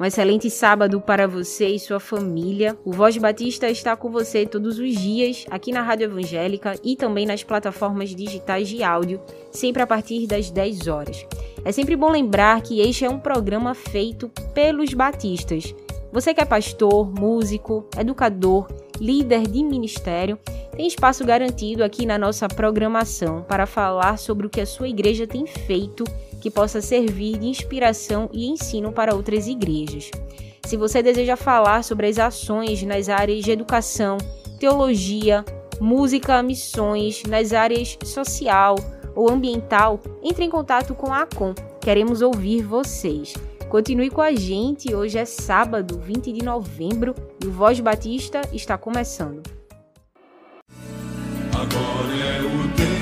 Um excelente sábado para você e sua família. O Voz Batista está com você todos os dias aqui na Rádio Evangélica e também nas plataformas digitais de áudio, sempre a partir das 10 horas. É sempre bom lembrar que este é um programa feito pelos batistas. Você que é pastor, músico, educador, líder de ministério, tem espaço garantido aqui na nossa programação para falar sobre o que a sua igreja tem feito que possa servir de inspiração e ensino para outras igrejas. Se você deseja falar sobre as ações nas áreas de educação, teologia, música, missões, nas áreas social ou ambiental, entre em contato com a ACOM. Queremos ouvir vocês. Continue com a gente, hoje é sábado, 20 de novembro, e o Voz Batista está começando. Agora é o tempo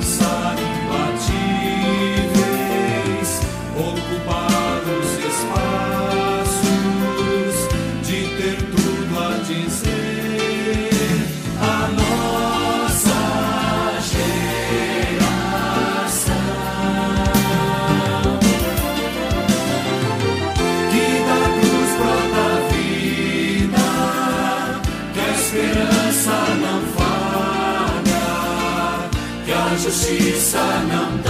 De que a justiça não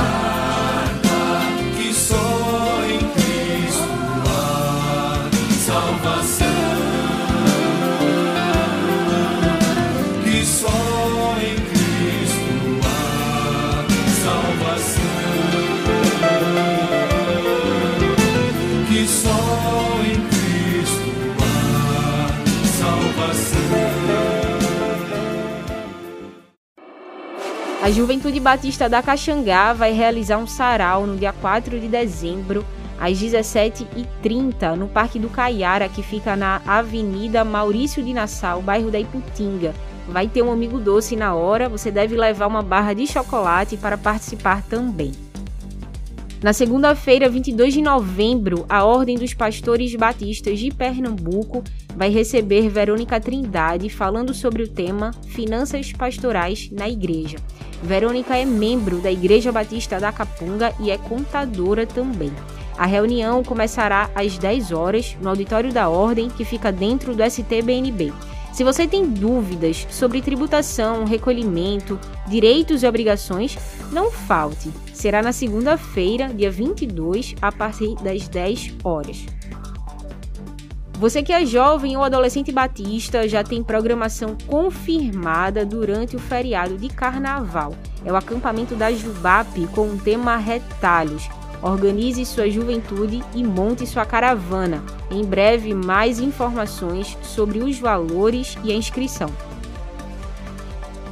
A Juventude Batista da Caxangá vai realizar um sarau no dia 4 de dezembro, às 17h30, no Parque do Caiara, que fica na Avenida Maurício de Nassau, bairro da Iputinga. Vai ter um amigo doce na hora, você deve levar uma barra de chocolate para participar também. Na segunda-feira, 22 de novembro, a Ordem dos Pastores Batistas de Pernambuco vai receber Verônica Trindade falando sobre o tema Finanças Pastorais na Igreja. Verônica é membro da Igreja Batista da Capunga e é contadora também. A reunião começará às 10 horas no auditório da Ordem, que fica dentro do STBNB. Se você tem dúvidas sobre tributação, recolhimento, direitos e obrigações, não falte. Será na segunda-feira, dia 22, a partir das 10 horas. Você que é jovem ou adolescente batista já tem programação confirmada durante o feriado de carnaval. É o acampamento da Jubap com o tema Retalhos. Organize sua juventude e monte sua caravana. Em breve, mais informações sobre os valores e a inscrição.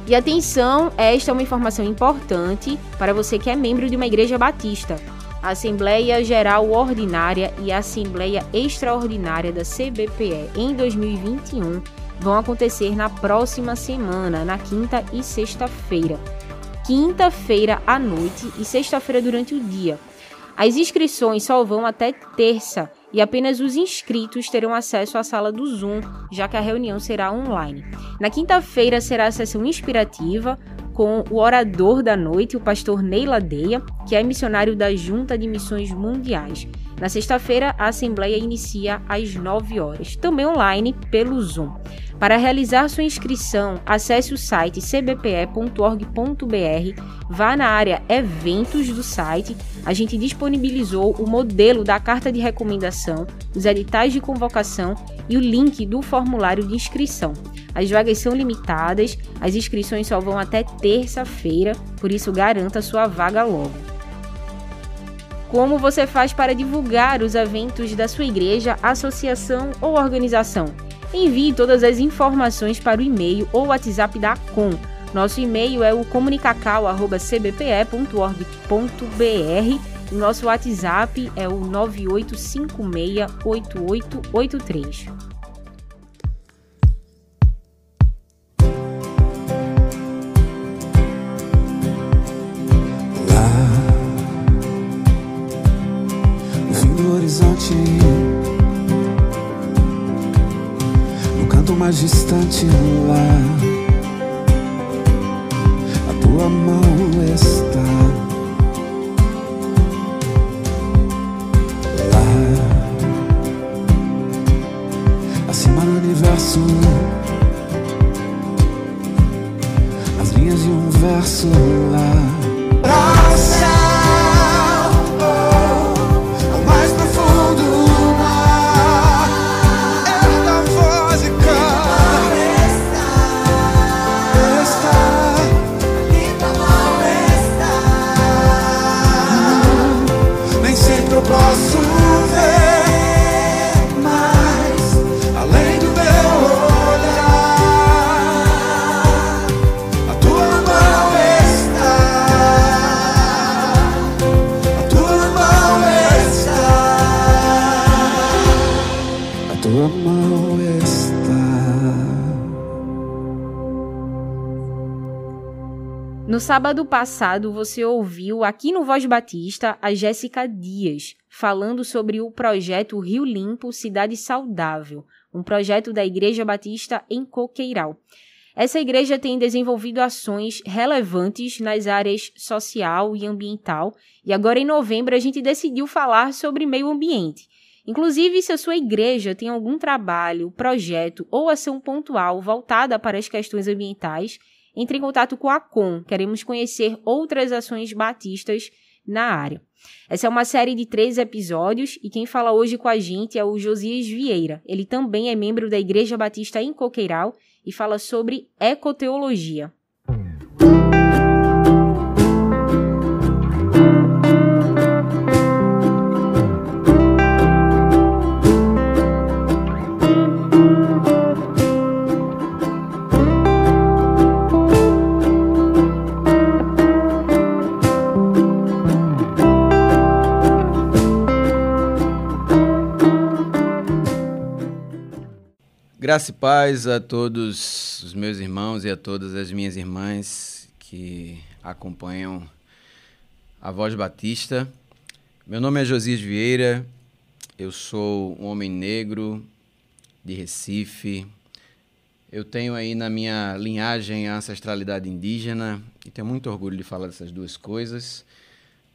E atenção, esta é uma informação importante para você que é membro de uma igreja batista. A Assembleia Geral Ordinária e a Assembleia Extraordinária da CBPE em 2021 vão acontecer na próxima semana, na quinta e sexta-feira. Quinta-feira à noite e sexta-feira durante o dia. As inscrições só vão até terça e apenas os inscritos terão acesso à sala do Zoom, já que a reunião será online. Na quinta-feira será a sessão inspirativa com o orador da noite, o pastor Ney Ladeia, que é missionário da Junta de Missões Mundiais. Na sexta-feira, a assembleia inicia às 9 horas, também online pelo Zoom. Para realizar sua inscrição, acesse o site cbpe.org.br, vá na área Eventos do site. A gente disponibilizou o modelo da carta de recomendação, os editais de convocação e o link do formulário de inscrição. As vagas são limitadas, as inscrições só vão até terça-feira, por isso garanta sua vaga logo. Como você faz para divulgar os eventos da sua igreja, associação ou organização? Envie todas as informações para o e-mail ou WhatsApp da Com. Nosso e-mail é o comunicacau.cbpe.org.br e nosso WhatsApp é o 98568883. Lá horizonte mais distante lá, No sábado passado, você ouviu aqui no Voz Batista a Jéssica Dias falando sobre o projeto Rio Limpo Cidade Saudável, um projeto da Igreja Batista em Coqueiral. Essa igreja tem desenvolvido ações relevantes nas áreas social e ambiental, e agora em novembro a gente decidiu falar sobre meio ambiente. Inclusive, se a sua igreja tem algum trabalho, projeto ou ação pontual voltada para as questões ambientais, entre em contato com a Com. Queremos conhecer outras ações batistas na área. Essa é uma série de três episódios e quem fala hoje com a gente é o Josias Vieira. Ele também é membro da Igreja Batista em Coqueiral e fala sobre ecoteologia. Graça e paz a todos os meus irmãos e a todas as minhas irmãs que acompanham a Voz Batista. Meu nome é Josias Vieira, eu sou um homem negro de Recife. Eu tenho aí na minha linhagem a ancestralidade indígena e tenho muito orgulho de falar dessas duas coisas.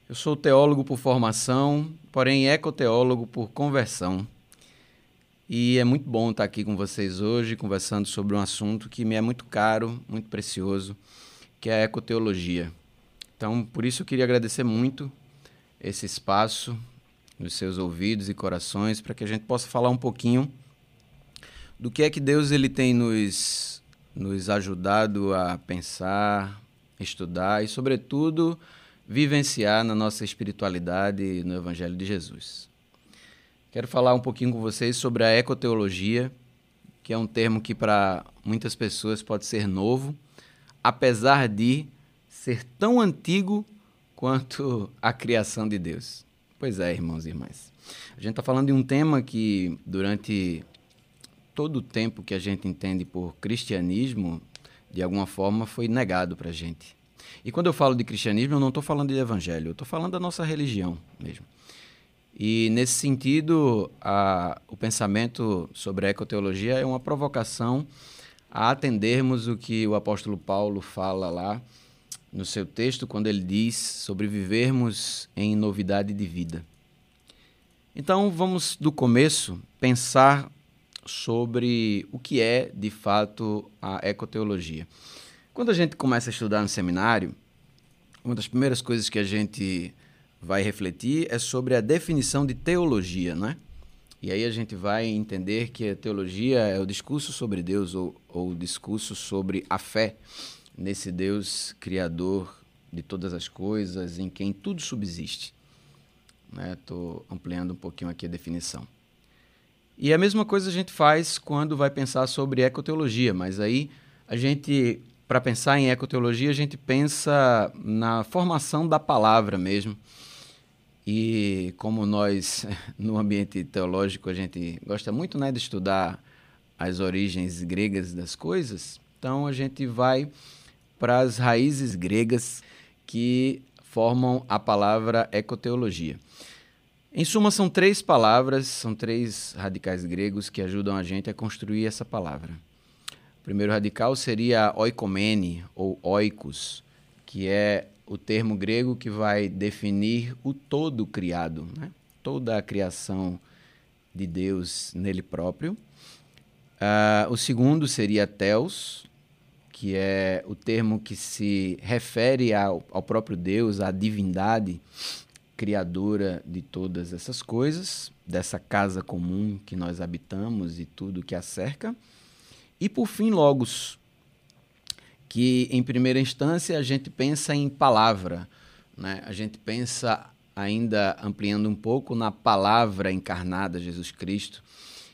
Eu sou teólogo por formação, porém ecoteólogo por conversão. E é muito bom estar aqui com vocês hoje, conversando sobre um assunto que me é muito caro, muito precioso, que é a ecoteologia. Então, por isso eu queria agradecer muito esse espaço nos seus ouvidos e corações para que a gente possa falar um pouquinho do que é que Deus ele tem nos, nos ajudado a pensar, estudar e, sobretudo, vivenciar na nossa espiritualidade no Evangelho de Jesus. Quero falar um pouquinho com vocês sobre a ecoteologia, que é um termo que para muitas pessoas pode ser novo, apesar de ser tão antigo quanto a criação de Deus. Pois é, irmãos e irmãs. A gente está falando de um tema que, durante todo o tempo que a gente entende por cristianismo, de alguma forma foi negado para a gente. E quando eu falo de cristianismo, eu não estou falando de evangelho, eu estou falando da nossa religião mesmo. E, nesse sentido, a, o pensamento sobre a ecoteologia é uma provocação a atendermos o que o apóstolo Paulo fala lá no seu texto, quando ele diz sobre vivermos em novidade de vida. Então, vamos do começo pensar sobre o que é, de fato, a ecoteologia. Quando a gente começa a estudar no seminário, uma das primeiras coisas que a gente vai refletir é sobre a definição de teologia, né? E aí a gente vai entender que a teologia é o discurso sobre Deus ou, ou o discurso sobre a fé nesse Deus criador de todas as coisas, em quem tudo subsiste. Estou né? ampliando um pouquinho aqui a definição. E a mesma coisa a gente faz quando vai pensar sobre ecoteologia, mas aí a gente, para pensar em ecoteologia, a gente pensa na formação da palavra mesmo. E como nós, no ambiente teológico, a gente gosta muito né, de estudar as origens gregas das coisas, então a gente vai para as raízes gregas que formam a palavra ecoteologia. Em suma, são três palavras, são três radicais gregos que ajudam a gente a construir essa palavra. O primeiro radical seria oikomene, ou oikos, que é o termo grego que vai definir o todo criado, né? toda a criação de Deus nele próprio. Uh, o segundo seria teos, que é o termo que se refere ao, ao próprio Deus, à divindade criadora de todas essas coisas, dessa casa comum que nós habitamos e tudo que a cerca. E por fim, Logos, que em primeira instância a gente pensa em palavra, né? a gente pensa ainda ampliando um pouco na palavra encarnada, Jesus Cristo,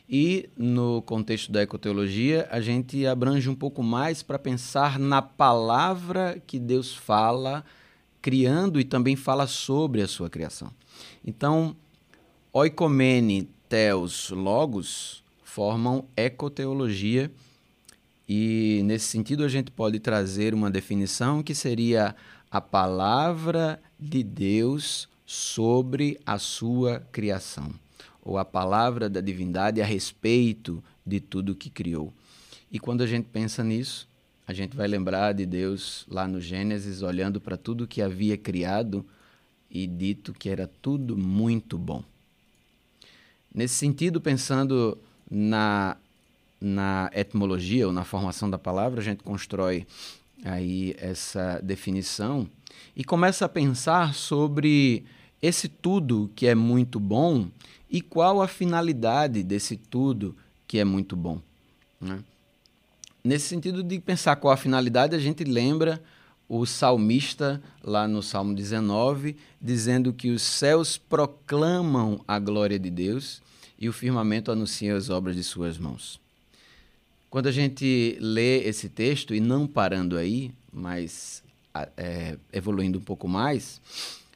e no contexto da ecoteologia, a gente abrange um pouco mais para pensar na palavra que Deus fala, criando e também fala sobre a sua criação. Então, oikomene, theos, logos formam ecoteologia e nesse sentido a gente pode trazer uma definição que seria a palavra de Deus sobre a sua criação ou a palavra da divindade a respeito de tudo que criou. E quando a gente pensa nisso, a gente vai lembrar de Deus lá no Gênesis, olhando para tudo que havia criado e dito que era tudo muito bom. Nesse sentido, pensando na, na etimologia ou na formação da palavra, a gente constrói aí essa definição e começa a pensar sobre esse tudo que é muito bom e qual a finalidade desse tudo que é muito bom. Né? Nesse sentido de pensar qual a finalidade, a gente lembra o salmista lá no Salmo 19, dizendo que os céus proclamam a glória de Deus e o firmamento anuncia as obras de suas mãos. Quando a gente lê esse texto, e não parando aí, mas é, evoluindo um pouco mais,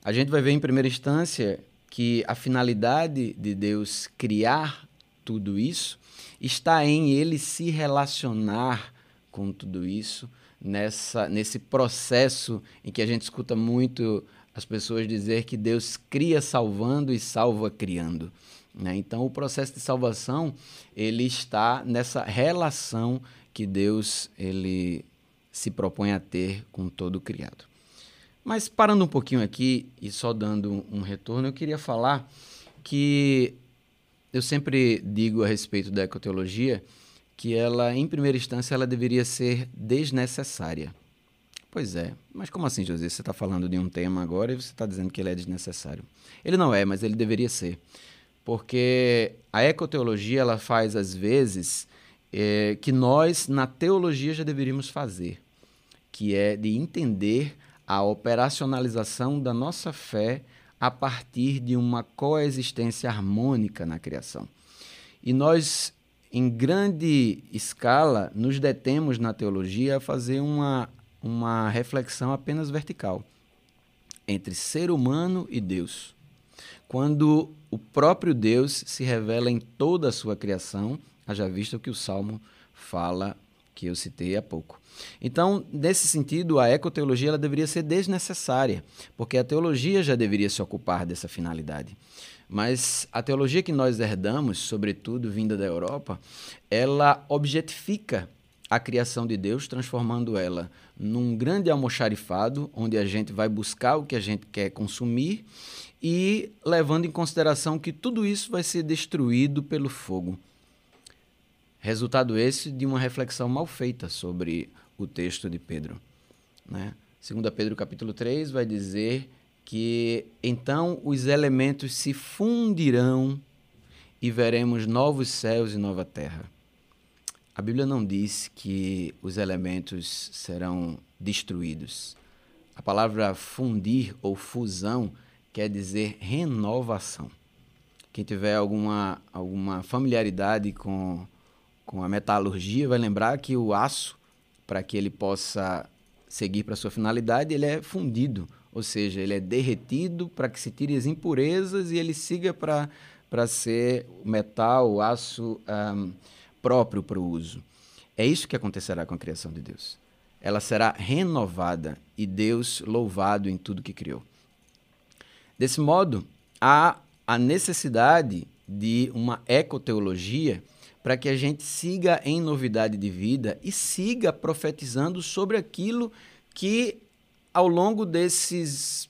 a gente vai ver em primeira instância que a finalidade de Deus criar tudo isso está em ele se relacionar com tudo isso nessa nesse processo em que a gente escuta muito as pessoas dizer que Deus cria salvando e salva criando. Né? Então, o processo de salvação ele está nessa relação que Deus ele se propõe a ter com todo criado. Mas parando um pouquinho aqui e só dando um retorno, eu queria falar que eu sempre digo a respeito da ecoteologia que ela, em primeira instância, ela deveria ser desnecessária. Pois é, mas como assim, José? Você está falando de um tema agora e você está dizendo que ele é desnecessário. Ele não é, mas ele deveria ser. Porque a ecoteologia, ela faz, às vezes, é, que nós, na teologia, já deveríamos fazer, que é de entender a operacionalização da nossa fé a partir de uma coexistência harmônica na criação. E nós, em grande escala, nos detemos na teologia a fazer uma, uma reflexão apenas vertical entre ser humano e Deus. Quando o próprio Deus se revela em toda a sua criação, haja visto que o Salmo fala que eu citei há pouco. Então, nesse sentido, a ecoteologia ela deveria ser desnecessária, porque a teologia já deveria se ocupar dessa finalidade. Mas a teologia que nós herdamos, sobretudo vinda da Europa, ela objetifica a criação de Deus, transformando ela num grande almoxarifado, onde a gente vai buscar o que a gente quer consumir e levando em consideração que tudo isso vai ser destruído pelo fogo. Resultado esse de uma reflexão mal feita sobre o texto de Pedro. Né? Segundo Pedro capítulo 3 vai dizer que então os elementos se fundirão e veremos novos céus e nova terra. A Bíblia não diz que os elementos serão destruídos. A palavra fundir ou fusão quer dizer renovação. Quem tiver alguma, alguma familiaridade com, com a metalurgia vai lembrar que o aço, para que ele possa seguir para sua finalidade, ele é fundido, ou seja, ele é derretido para que se tire as impurezas e ele siga para ser metal, aço um, próprio para o uso. É isso que acontecerá com a criação de Deus. Ela será renovada e Deus louvado em tudo que criou. Desse modo, há a necessidade de uma ecoteologia para que a gente siga em novidade de vida e siga profetizando sobre aquilo que, ao longo desses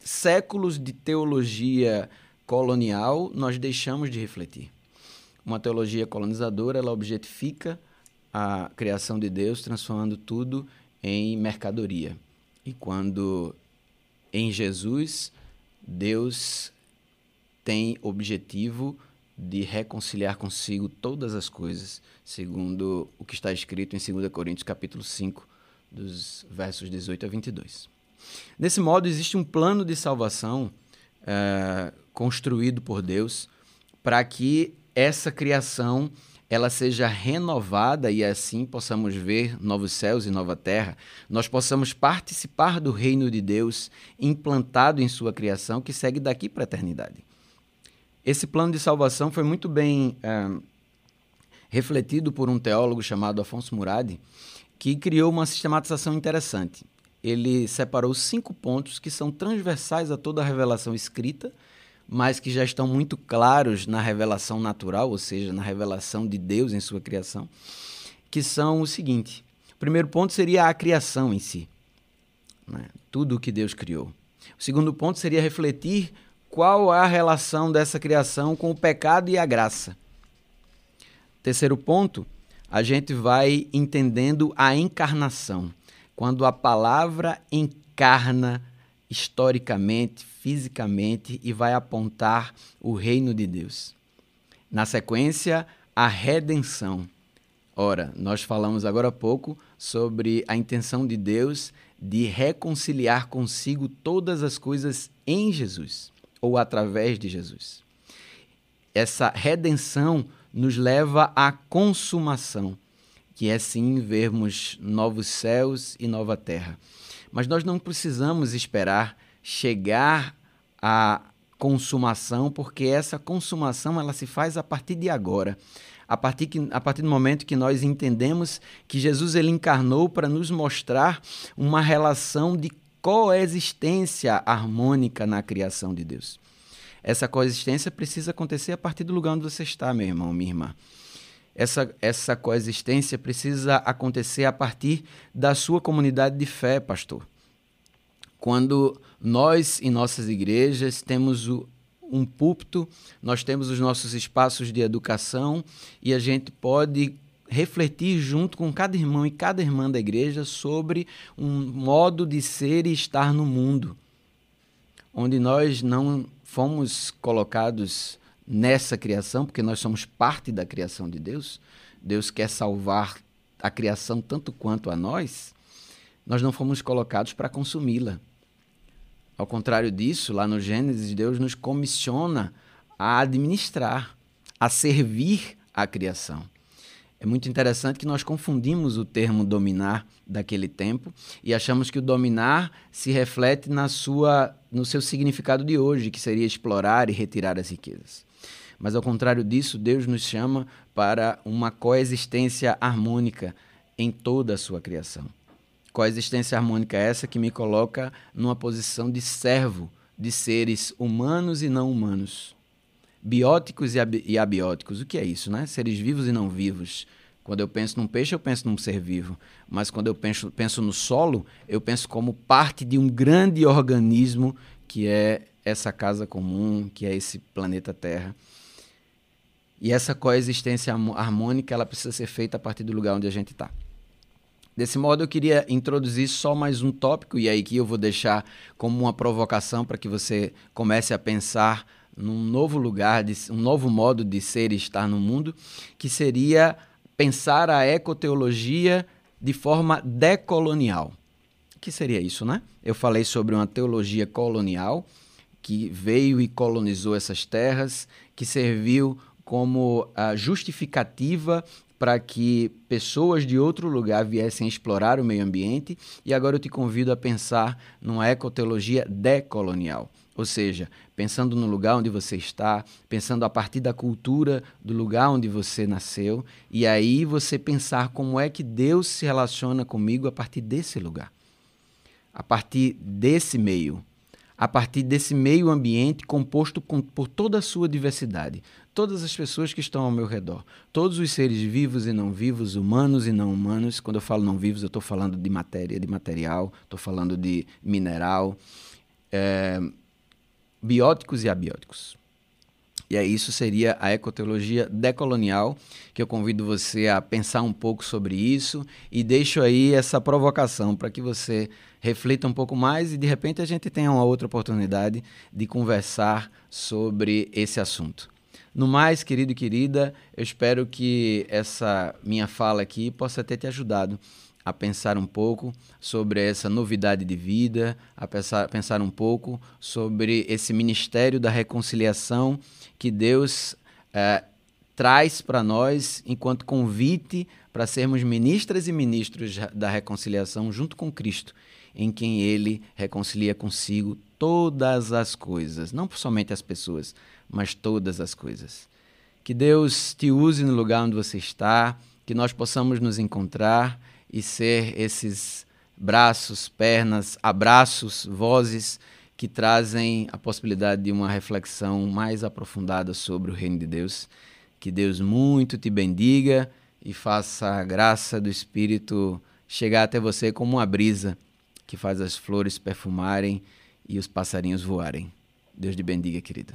séculos de teologia colonial, nós deixamos de refletir. Uma teologia colonizadora, ela objetifica a criação de Deus, transformando tudo em mercadoria. E quando em Jesus, Deus tem objetivo de reconciliar consigo todas as coisas, segundo o que está escrito em 2 Coríntios capítulo 5, dos versos 18 a 22. Desse modo, existe um plano de salvação é, construído por Deus para que essa criação ela seja renovada e assim possamos ver novos céus e nova terra, nós possamos participar do reino de Deus implantado em sua criação que segue daqui para a eternidade. Esse plano de salvação foi muito bem é, refletido por um teólogo chamado Afonso Muradi, que criou uma sistematização interessante. Ele separou cinco pontos que são transversais a toda a revelação escrita mas que já estão muito claros na revelação natural, ou seja, na revelação de Deus em sua criação, que são o seguinte: o primeiro ponto seria a criação em si, né? tudo o que Deus criou. O segundo ponto seria refletir qual a relação dessa criação com o pecado e a graça. Terceiro ponto, a gente vai entendendo a encarnação, quando a palavra encarna historicamente, fisicamente e vai apontar o reino de Deus. Na sequência, a redenção. Ora, nós falamos agora há pouco sobre a intenção de Deus de reconciliar consigo todas as coisas em Jesus ou através de Jesus. Essa redenção nos leva à consumação, que é sim vermos novos céus e nova terra. Mas nós não precisamos esperar chegar à consumação, porque essa consumação ela se faz a partir de agora. A partir, que, a partir do momento que nós entendemos que Jesus ele encarnou para nos mostrar uma relação de coexistência harmônica na criação de Deus. Essa coexistência precisa acontecer a partir do lugar onde você está, meu irmão, minha irmã. Essa, essa coexistência precisa acontecer a partir da sua comunidade de fé, pastor. Quando nós, em nossas igrejas, temos o, um púlpito, nós temos os nossos espaços de educação e a gente pode refletir junto com cada irmão e cada irmã da igreja sobre um modo de ser e estar no mundo, onde nós não fomos colocados nessa criação, porque nós somos parte da criação de Deus. Deus quer salvar a criação tanto quanto a nós. Nós não fomos colocados para consumi-la. Ao contrário disso, lá no Gênesis, Deus nos comissiona a administrar, a servir a criação. É muito interessante que nós confundimos o termo dominar daquele tempo e achamos que o dominar se reflete na sua, no seu significado de hoje, que seria explorar e retirar as riquezas. Mas ao contrário disso, Deus nos chama para uma coexistência harmônica em toda a sua criação. Coexistência harmônica é essa que me coloca numa posição de servo de seres humanos e não humanos, bióticos e abióticos. O que é isso, né? Seres vivos e não vivos. Quando eu penso num peixe, eu penso num ser vivo. Mas quando eu penso, penso no solo, eu penso como parte de um grande organismo que é essa casa comum, que é esse planeta Terra. E essa coexistência harmônica ela precisa ser feita a partir do lugar onde a gente está. Desse modo, eu queria introduzir só mais um tópico, e aí que eu vou deixar como uma provocação para que você comece a pensar num novo lugar, de, um novo modo de ser e estar no mundo, que seria pensar a ecoteologia de forma decolonial. Que seria isso, né? Eu falei sobre uma teologia colonial que veio e colonizou essas terras, que serviu como a justificativa para que pessoas de outro lugar viessem explorar o meio ambiente, e agora eu te convido a pensar numa ecoteologia decolonial. Ou seja, pensando no lugar onde você está, pensando a partir da cultura do lugar onde você nasceu, e aí você pensar como é que Deus se relaciona comigo a partir desse lugar, a partir desse meio, a partir desse meio ambiente composto com, por toda a sua diversidade, todas as pessoas que estão ao meu redor, todos os seres vivos e não vivos, humanos e não humanos. Quando eu falo não vivos, eu estou falando de matéria, de material, estou falando de mineral, é, bióticos e abióticos. E aí isso seria a ecoteologia decolonial, que eu convido você a pensar um pouco sobre isso e deixo aí essa provocação para que você reflita um pouco mais e de repente a gente tenha uma outra oportunidade de conversar sobre esse assunto. No mais, querido e querida, eu espero que essa minha fala aqui possa ter te ajudado a pensar um pouco sobre essa novidade de vida, a pensar, pensar um pouco sobre esse ministério da reconciliação que Deus eh, traz para nós enquanto convite para sermos ministras e ministros da reconciliação junto com Cristo, em quem Ele reconcilia consigo todas as coisas, não somente as pessoas, mas todas as coisas. Que Deus te use no lugar onde você está, que nós possamos nos encontrar e ser esses braços, pernas, abraços, vozes que trazem a possibilidade de uma reflexão mais aprofundada sobre o reino de Deus. Que Deus muito te bendiga e faça a graça do Espírito chegar até você como uma brisa que faz as flores perfumarem e os passarinhos voarem. Deus te bendiga, querida.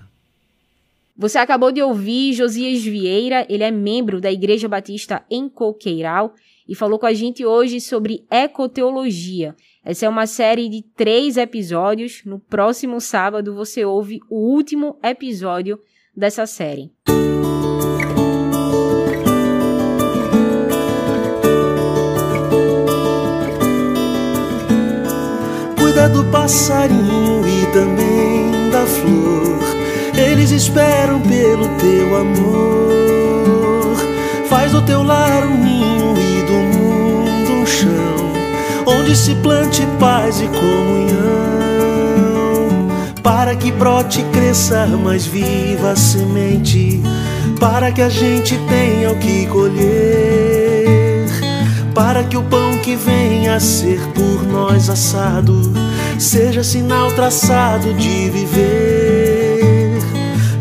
Você acabou de ouvir Josias Vieira, ele é membro da Igreja Batista em Coqueiral e falou com a gente hoje sobre ecoteologia. Essa é uma série de três episódios. No próximo sábado você ouve o último episódio dessa série. Cuida do passarinho também da flor. Eles esperam pelo teu amor. Faz do teu lar um ninho e do mundo um chão, onde se plante paz e comunhão. Para que brote e cresça mais viva a semente, para que a gente tenha o que colher. Para que o pão que venha a ser por nós assado seja sinal traçado de viver.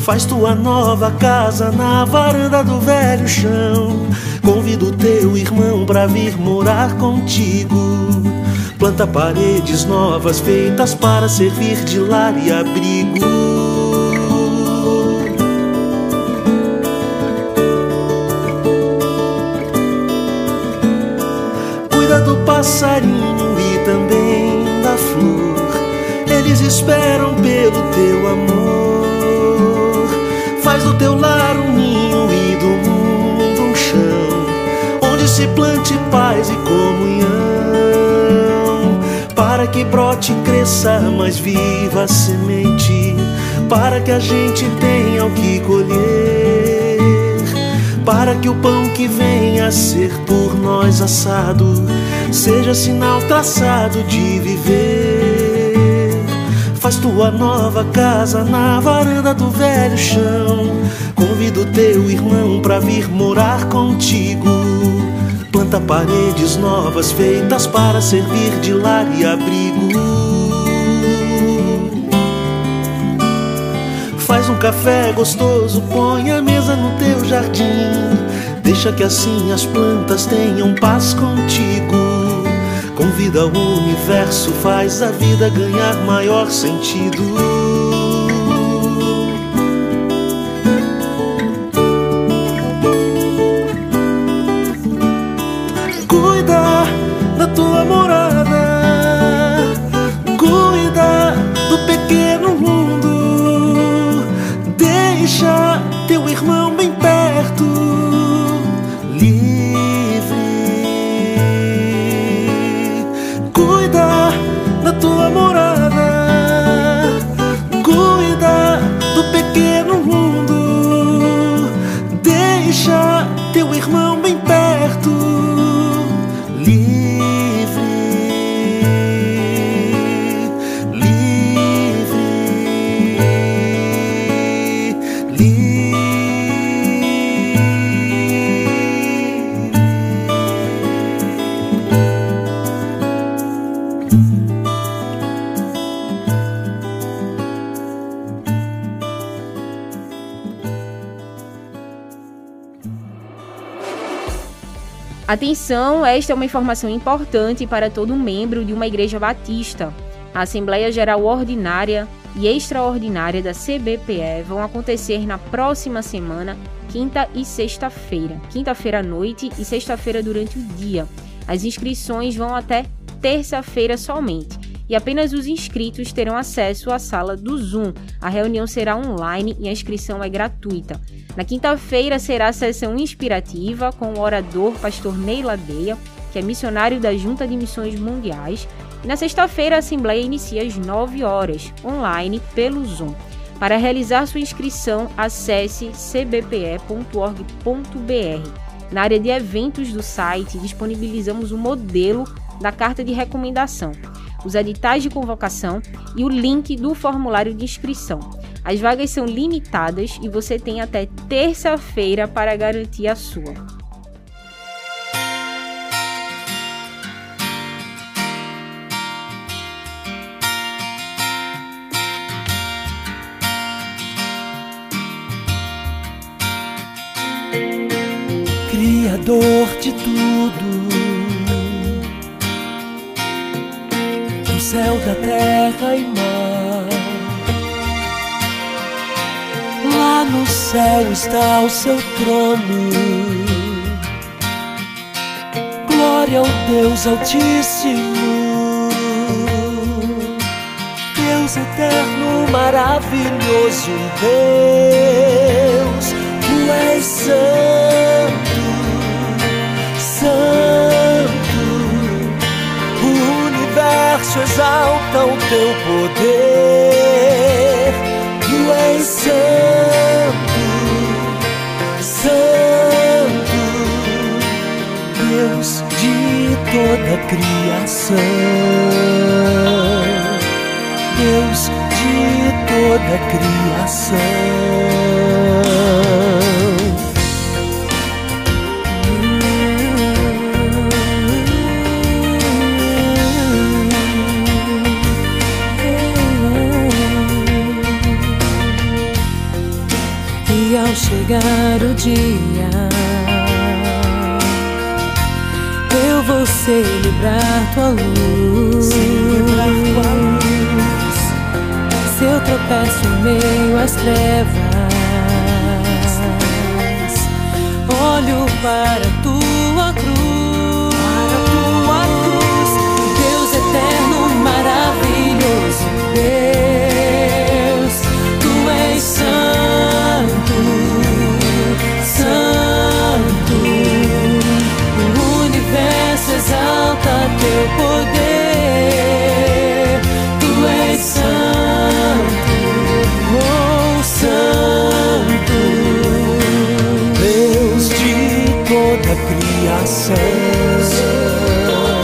Faz tua nova casa na varanda do velho chão. Convida o teu irmão pra vir morar contigo. Planta paredes novas feitas para servir de lar e abrigo. Esperam pelo teu amor. Faz do teu lar um ninho e do mundo um chão, onde se plante paz e comunhão. Para que brote e cresça mais viva a semente, para que a gente tenha o que colher para que o pão que venha a ser por nós assado seja sinal traçado de viver. Faz tua nova casa na varanda do velho chão. Convida o teu irmão pra vir morar contigo. Planta paredes novas feitas para servir de lar e abrigo. Faz um café gostoso, põe a mesa no teu jardim. Deixa que assim as plantas tenham paz contigo. Convida o universo, faz a vida ganhar maior sentido. Atenção, esta é uma informação importante para todo membro de uma igreja batista. A Assembleia Geral Ordinária e Extraordinária da CBPE vão acontecer na próxima semana, quinta e sexta-feira. Quinta-feira à noite e sexta-feira durante o dia. As inscrições vão até terça-feira somente. E apenas os inscritos terão acesso à sala do Zoom. A reunião será online e a inscrição é gratuita. Na quinta-feira será a sessão inspirativa com o orador pastor Ney Ladeia, que é missionário da Junta de Missões Mundiais. E na sexta-feira a assembleia inicia às 9 horas, online pelo Zoom. Para realizar sua inscrição, acesse cbpe.org.br. Na área de eventos do site, disponibilizamos o modelo da carta de recomendação, os editais de convocação e o link do formulário de inscrição. As vagas são limitadas e você tem até terça-feira para garantir a sua. Criador de tudo, céu, da terra e mar. Lá no céu está o seu trono. Glória ao Deus Altíssimo, Deus eterno, maravilhoso Deus, tu és santo. Universo exalta o teu poder. Tu és santo, santo, Deus de toda a criação. Deus de toda a criação. Chegar o dia, eu vou celebrar tua luz. Se eu tropeço em meio às trevas, olho para a criação.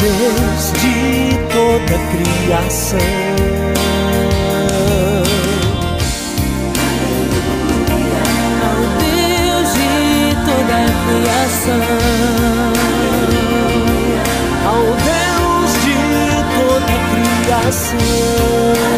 Deus de toda criação. Deus de toda criação. Ao Deus de toda criação.